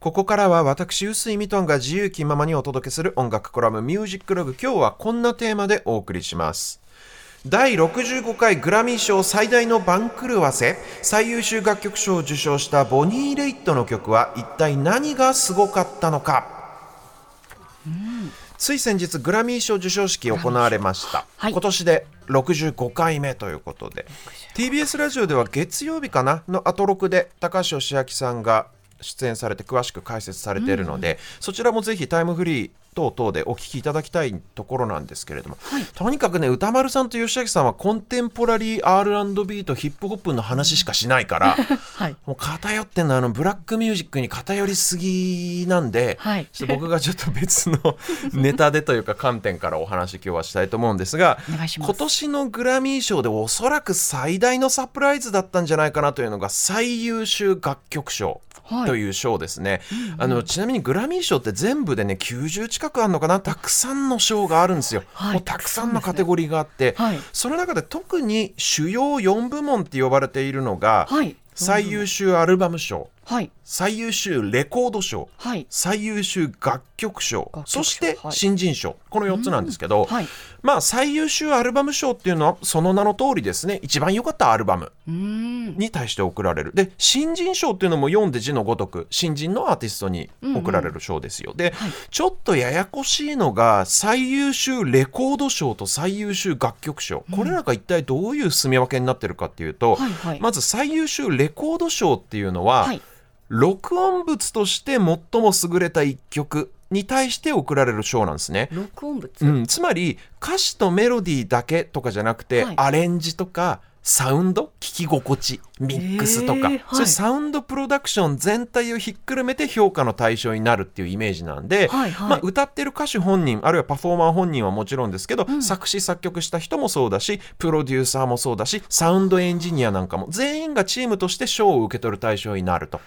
ここからは私、臼井ミトンが自由気ままにお届けする音楽コラムミュージックログ。今日はこんなテーマでお送りします。第65回グラミー賞最大の番狂わせ最優秀楽曲賞を受賞したボニー・レイットの曲は一体何がすごかったのか、つい先日グラミー賞授賞式行われました、はい。今年で65回目ということで。TBS ラジオでは月曜日かな？のアトロクで高橋義明さんが出演されて詳しく解説されているので、そちらもぜひタイムフリー等々でお聞きいただきたいところなんですけれども、とにかくね歌丸さんと吉明さんはコンテンポラリー R&B とヒップホップの話しかしないから はい。もう偏ってんのはあのブラックミュージックに偏りすぎなんで、はいちょっと僕がちょっと別の ネタでというか観点からお話今日はしたいと思うんですが今年のグラミー賞でおそらく最大のサプライズだったんじゃないかなというのが最優秀楽曲賞。はいという賞ですね、あのちなみにグラミー賞って全部でね90近くあるのかな？たくさんの賞があるんですよ、はい。もうたくさんのカテゴリーがあって、はい。その中で特に主要4部門って呼ばれているのが、はい。最優秀アルバム賞はい。最優秀レコード賞はい。最優秀楽曲賞そしてはい新人賞、この4つなんですけど、はい。まあ最優秀アルバム賞っていうのはその名の通りですね一番良かったアルバム。に対して贈られるで新人賞っていうのも読んで字のごとく新人のアーティストに贈られる賞ですよ、で、はいちょっとややこしいのが最優秀レコード賞と最優秀楽曲賞これらが一体どういう住み分けになってるかっていうと、はいはいまず最優秀レコード賞っていうのは、はい。録音物として最も優れた一曲に対して贈られる賞なんですね。録音物？うん、つまり歌詞とメロディーだけとかじゃなくて、はい。アレンジとかサウンド？聞き心地？ミックスとか、へーはい。そういうサウンドプロダクション全体をひっくるめて評価の対象になるっていうイメージなんで、はいはい。まあ、歌ってる歌手本人あるいはパフォーマー本人はもちろんですけど、作詞作曲した人もそうだしプロデューサーもそうだしサウンドエンジニアなんかも全員がチームとして賞を受け取る対象になると。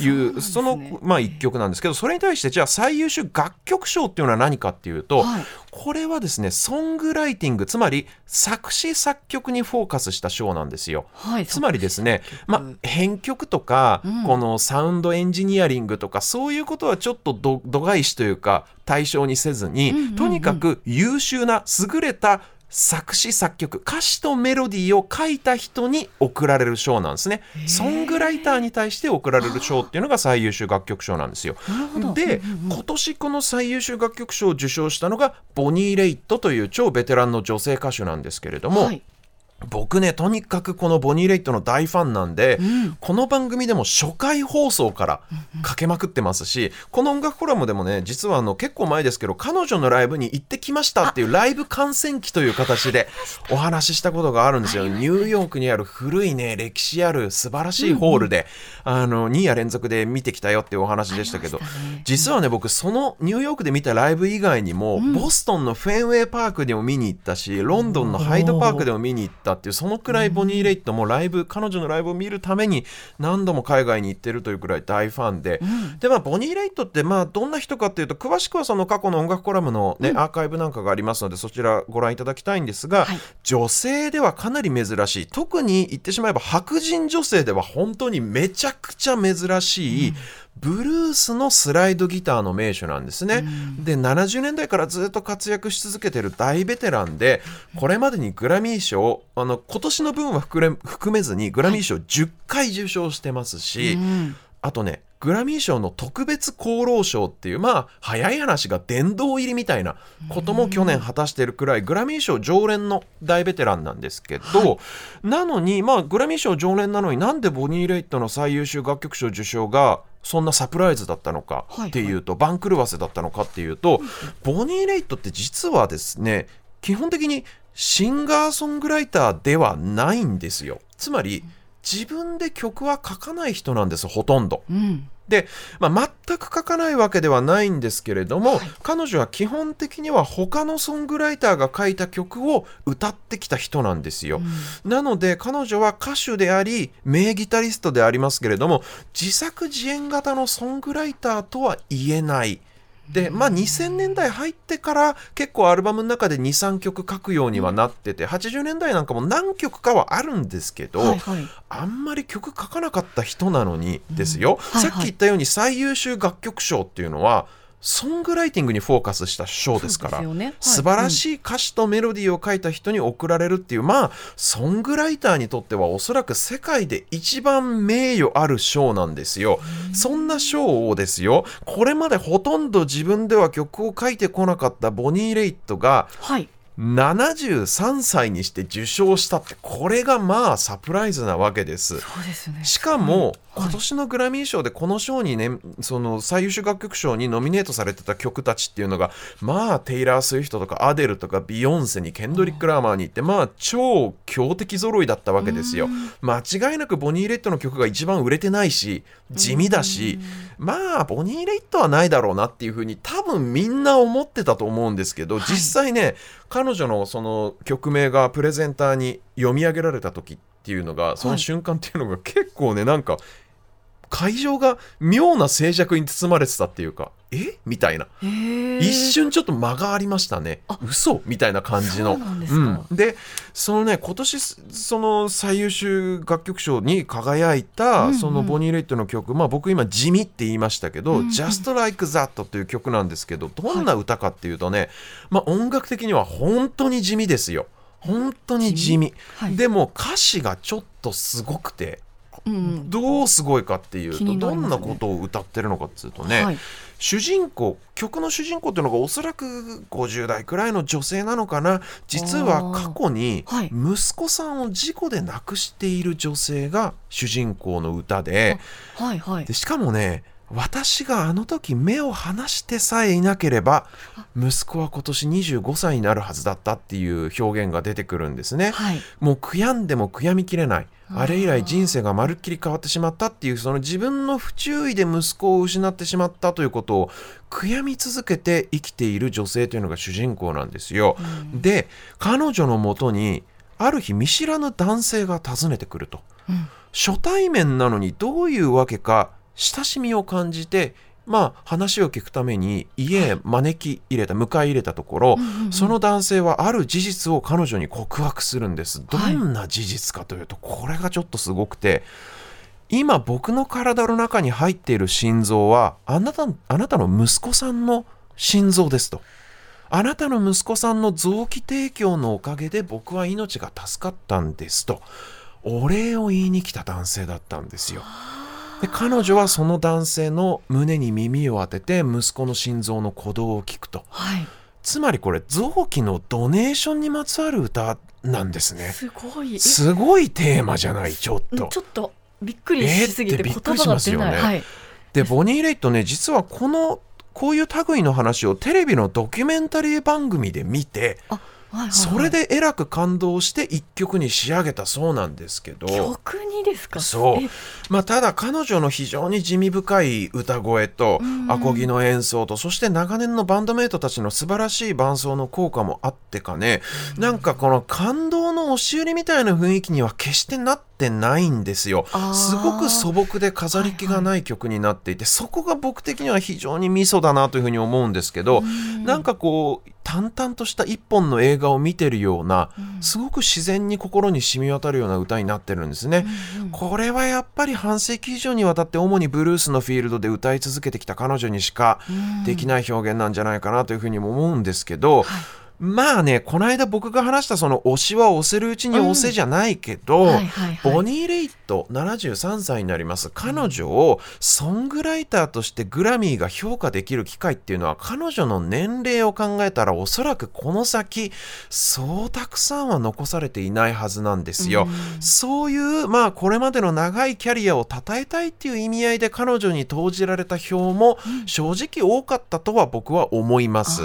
いうそのねまあ一曲なんですけどそれに対してじゃあ最優秀楽曲賞っていうのは何かっていうと、はいこれはですねソングライティングつまり作詞作曲にフォーカスした賞なんですよ。はい。つまりですね、まあ、編曲とか、このサウンドエンジニアリングとかそういうことはちょっとど度外視というか対象にせずに、とにかく優秀な優れた作詞作曲歌詞とメロディーを書いた人に贈られる賞なんですね。ソングライターに対して贈られる賞っていうのが最優秀楽曲賞なんですよ。なるほどで、今年この最優秀楽曲賞を受賞したのがボニー・レイットという超ベテランの女性歌手なんですけれども、はい。僕ねとにかくこのボニー・レイトの大ファンなんで、この番組でも初回放送からかけまくってますし、この音楽コラムでもね実はあの結構前ですけど彼女のライブに行ってきましたっていうライブ観戦記という形でお話ししたことがあるんですよ、ニューヨークにある古いね歴史ある素晴らしいホールで、あの2夜連続で見てきたよっていうお話でしたけど、ね。実はね僕そのニューヨークで見たライブ以外にも、ボストンのフェンウェイパークでも見に行ったしロンドンのハイドパークでも見に行ったっていうそのくらいボニー・レイトもライブ彼女のライブを見るために何度も海外に行ってるというくらい大ファンで、でまあボニー・レイトってまあどんな人かっていうと詳しくはその過去の音楽コラムの、ねアーカイブなんかがありますのでそちらご覧いただきたいんですが、はい。女性ではかなり珍しい。特に言ってしまえば白人女性では本当にめちゃくちゃ珍しい、ブルースのスライドギターの名手なんですね。で70年代からずっと活躍し続けてる大ベテランでこれまでにグラミー賞あの今年の分は含めずにグラミー賞10回受賞してますし、うん。あとねグラミー賞の特別功労賞っていうまあ早い話が殿堂入りみたいなことも去年果たしてるくらいグラミー賞常連の大ベテランなんですけど、なのにまあグラミー賞常連なのになんでボニー・レイトの最優秀楽曲賞受賞がそんなサプライズだったのかっていうと、番狂わせだったのかっていうと、ボニー・レイトって実はですね基本的にシンガーソングライターではないんですよつまり自分で曲は書かない人なんですほとんど。うん。で、まあ、全く書かないわけではないんですけれども、彼女は基本的には他のソングライターが書いた曲を歌ってきた人なんですよ。なので彼女は歌手であり名ギタリストでありますけれども自作自演型のソングライターとは言えない。でまあ2000年代入ってから結構アルバムの中で23曲書くようにはなってて、80年代なんかも何曲かはあるんですけど、はいはい。あんまり曲書かなかった人なのにですよ、はいはい。さっき言ったように最優秀楽曲賞っていうのはソングライティングにフォーカスした賞ですからね。はい。素晴らしい歌詞とメロディーを書いた人に贈られるっていうまあソングライターにとってはおそらく世界で一番名誉ある賞なんですよ。そんな賞をですよこれまでほとんど自分では曲を書いてこなかったボニー・レイットがはい73歳にして受賞したってこれがまあサプライズなわけです。そうですね。しかも、はい今年のグラミー賞でこの賞にねその最優秀楽曲賞にノミネートされてた曲たちっていうのがまあテイラー・スウィフトとかアデルとかビヨンセにケンドリック・ラーマーに行ってまあ超強敵揃いだったわけですよ。間違いなくボニー・レッドの曲が一番売れてないし地味だしまあボニー・レッドはないだろうなっていうふうに多分みんな思ってたと思うんですけど、実際ね彼女のその曲名がプレゼンターに読み上げられた時っていうのがその瞬間っていうのが結構ねなんか会場が妙な静寂に包まれてたっていうかえ？みたいな。一瞬ちょっと間がありましたね。嘘みたいな感じの。そうなんでそのね今年その最優秀楽曲賞に輝いた、うんうん。そのボニー・レイトの曲まあ僕今地味って言いましたけど「うんうん。Just Like That」という曲なんですけどどんな歌かっていうとね、まあ音楽的には本当に地味ですよ。本当に地味。はい。でも歌詞がちょっとすごくてどうすごいかっていう気とね。んなことを歌ってるのかっていうとね、はい。主人公曲の主人公っていうのがおそらく50代くらいの女性なのかな。実は過去に息子さんを事故で亡くしている女性が主人公の歌ではいはい。でしかもね私があの時目を離してさえいなければ息子は今年25歳になるはずだったっていう表現が出てくるんですね。はい。もう悔やんでも悔やみきれない。あれ以来人生がまるっきり変わってしまったってい。うその自分の不注意で息子を失ってしまったということを悔やみ続けて生きている女性というのが主人公なんですよ。で彼女のもとにある日見知らぬ男性が訪ねてくると。うん。初対面なのにどういうわけか親しみを感じてまあ話を聞くために家へ招き入れた迎え入れたところ、うんうんうん。その男性はある事実を彼女に告白するんです。どんな事実かというと、これがちょっとすごくて今僕の体の中に入っている心臓はあなたあなたの息子さんの心臓ですと。あなたの息子さんの臓器提供のおかげで僕は命が助かったんですとお礼を言いに来た男性だったんですよ。で彼女はその男性の胸に耳を当てて息子の心臓の鼓動を聞くと。はい。つまりこれ臓器のドネーションにまつわる歌なんですね。すごい。えすごいテーマじゃないちょっうんとちょっとびっくりしすぎて言葉が出しますよね。ない。はい。でボニー・レイトね実はこのこういう類の話をテレビのドキュメンタリー番組で見てあはいはいはい。それでえらく感動して一曲に仕上げたそうなんですけど。曲にですか？そう。え。まあ、ただ彼女の非常に地味深い歌声とうん。アコギの演奏とそして長年のバンドメイトたちの素晴らしい伴奏の効果もあってかね。なんかこの感動の押し売りみたいな雰囲気には決してなってないんですよ。すごく素朴で飾り気がない曲になっていてそこが僕的には非常にミソだなというふうに思うんですけどなんかこう淡々とした一本の映画を見てるようなすごく自然に心に染み渡るような歌になってるんですね。これはやっぱり半世紀以上にわたって主にブルースのフィールドで歌い続けてきた彼女にしかできない表現なんじゃないかなというふうにも思うんですけど、まあねこの間僕が話したその推しは押せるうちに押せじゃないけど、はいはいはい。ボニー・レイト73歳になります。彼女をソングライターとしてグラミーが評価できる機会っていうのは彼女の年齢を考えたらおそらくこの先そうたくさんは残されていないはずなんですよ。そういうまあこれまでの長いキャリアを称えたいっていう意味合いで彼女に投じられた票も正直多かったとは僕は思います。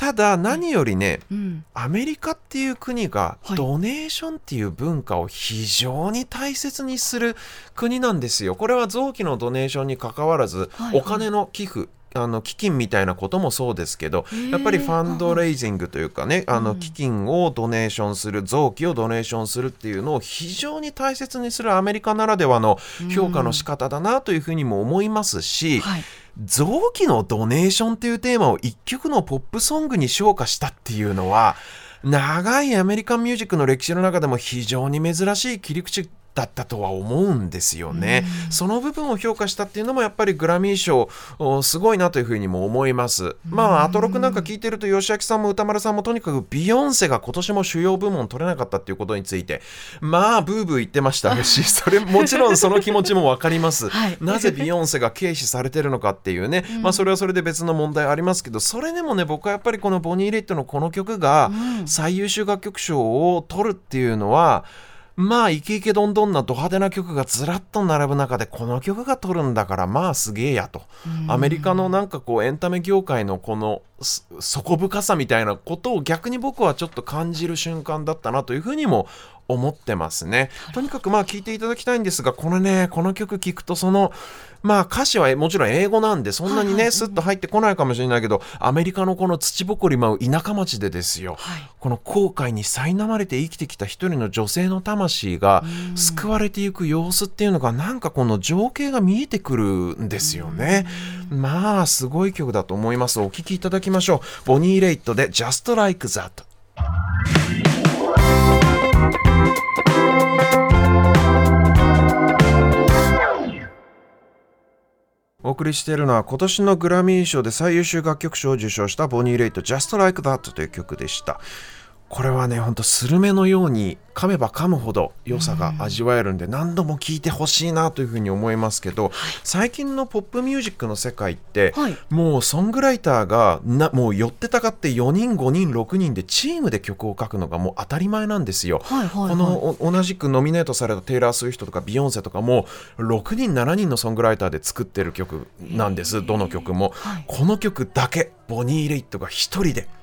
ただ何よりね、うん。アメリカっていう国がはい。ドネーションっていう文化を非常に大切にする国なんですよ。これは臓器のドネーションに関わらず、はい。はいお金の寄付あの基金みたいなこともそうですけどやっぱりファンドレイジングというかねあの基金をドネーションする臓器をドネーションするっていうのを非常に大切にするアメリカならではの評価の仕方だなというふうにも思いますし、はい。臓器のドネーションっていうテーマを一曲のポップソングに昇華したっていうのは長いアメリカンミュージックの歴史の中でも非常に珍しい切り口だったとは思うんですよね。その部分を評価したっていうのもやっぱりグラミー賞すごいなというふうにも思います。まあアトロクなんか聞いてると吉明さんも歌丸さんもとにかくビヨンセが今年も主要部門取れなかったっていうことについてまあブーブー言ってましたし それもちろんその気持ちも分かります。はい、なぜビヨンセが軽視されてるのかっていうね、まあそれはそれで別の問題ありますけどそれでもね僕はやっぱりこのボニー・レイトのこの曲が最優秀楽曲賞を取るっていうのは、まあイケイケどんどんなド派手な曲がずらっと並ぶ中でこの曲が撮るんだからまあすげえやと。アメリカのなんかこうエンタメ業界のこの底深さみたいなことを逆に僕はちょっと感じる瞬間だったなというふうにも思ってますね。とにかくまあ聞いていただきたいんですが、このね、この曲聞くとその、まあ歌詞はもちろん英語なんでそんなにね、スッと入ってこないかもしれないけど、アメリカのこの土ぼこり舞う田舎町でですよ、はい、この後悔に苛まれて生きてきた一人の女性の魂が救われていく様子っていうのがなんかこの情景が見えてくるんですよね。まあすごい曲だと思います。お聴きいただきましょう。ボニー・レイトで Just Like That。お送りしているのは今年のグラミー賞で最優秀楽曲賞を受賞したボニー・レイト Just Like That という曲でした。これはねほんとスルメのように噛めば噛むほど良さが味わえるんで何度も聴いてほしいなというふうに思いますけど、最近のポップミュージックの世界って、はい、もうソングライターがなもう寄ってたかって4人5人6人でチームで曲を書くのがもう当たり前なんですよ。この同じくノミネートされたテイラー・スウィフトとかビヨンセとかも6人7人のソングライターで作ってる曲なんです。どの曲も、はい、この曲だけボニー・レイトが1人で。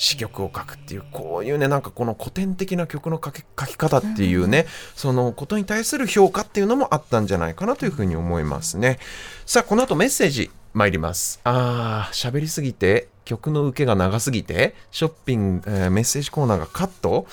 詩曲を書くっていうこういうねなんかこの古典的な曲の書き書き方っていうね、そのことに対する評価っていうのもあったんじゃないかなというふうに思いますね。さあこの後メッセージ参ります。あー喋りすぎて曲の受けが長すぎてショッピング、えー、メッセージコーナーがカット